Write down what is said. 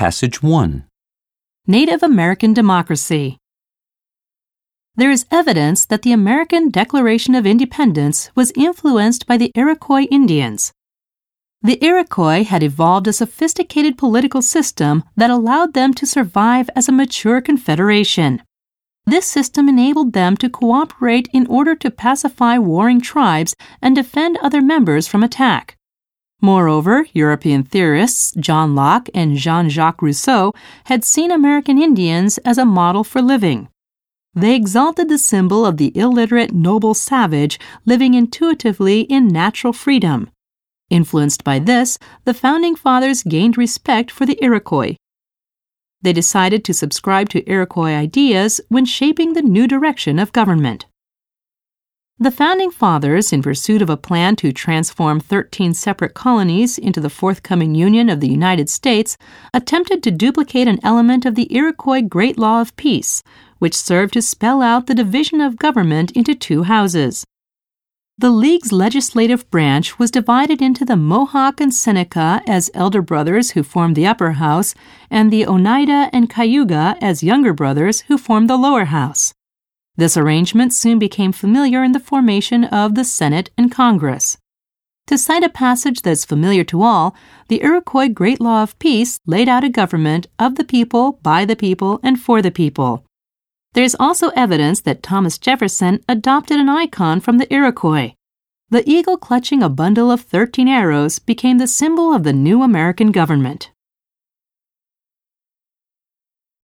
Passage 1. Native American democracy. There is evidence that the American Declaration of Independence was influenced by the Iroquois Indians. The Iroquois had evolved a sophisticated political system that allowed them to survive as a mature confederation. This system enabled them to cooperate in order to pacify warring tribes and defend other members from attack. Moreover, European theorists John Locke and Jean Jacques Rousseau had seen American Indians as a model for living. They exalted the symbol of the illiterate noble savage living intuitively in natural freedom. Influenced by this, the Founding Fathers gained respect for the Iroquois. They decided to subscribe to Iroquois ideas when shaping the new direction of government. The Founding Fathers, in pursuit of a plan to transform 13 separate colonies into the forthcoming Union of the United States, attempted to duplicate an element of the Iroquois Great Law of Peace, which served to spell out the division of government into two houses. The League's legislative branch was divided into the Mohawk and Seneca as elder brothers who formed the upper house, and the Oneida and Cayuga as younger brothers who formed the lower house. This arrangement soon became familiar in the formation of the Senate and Congress. To cite a passage that is familiar to all, the Iroquois Great Law of Peace laid out a government of the people, by the people, and for the people. There is also evidence that Thomas Jefferson adopted an icon from the Iroquois. The eagle clutching a bundle of 13 arrows became the symbol of the new American government.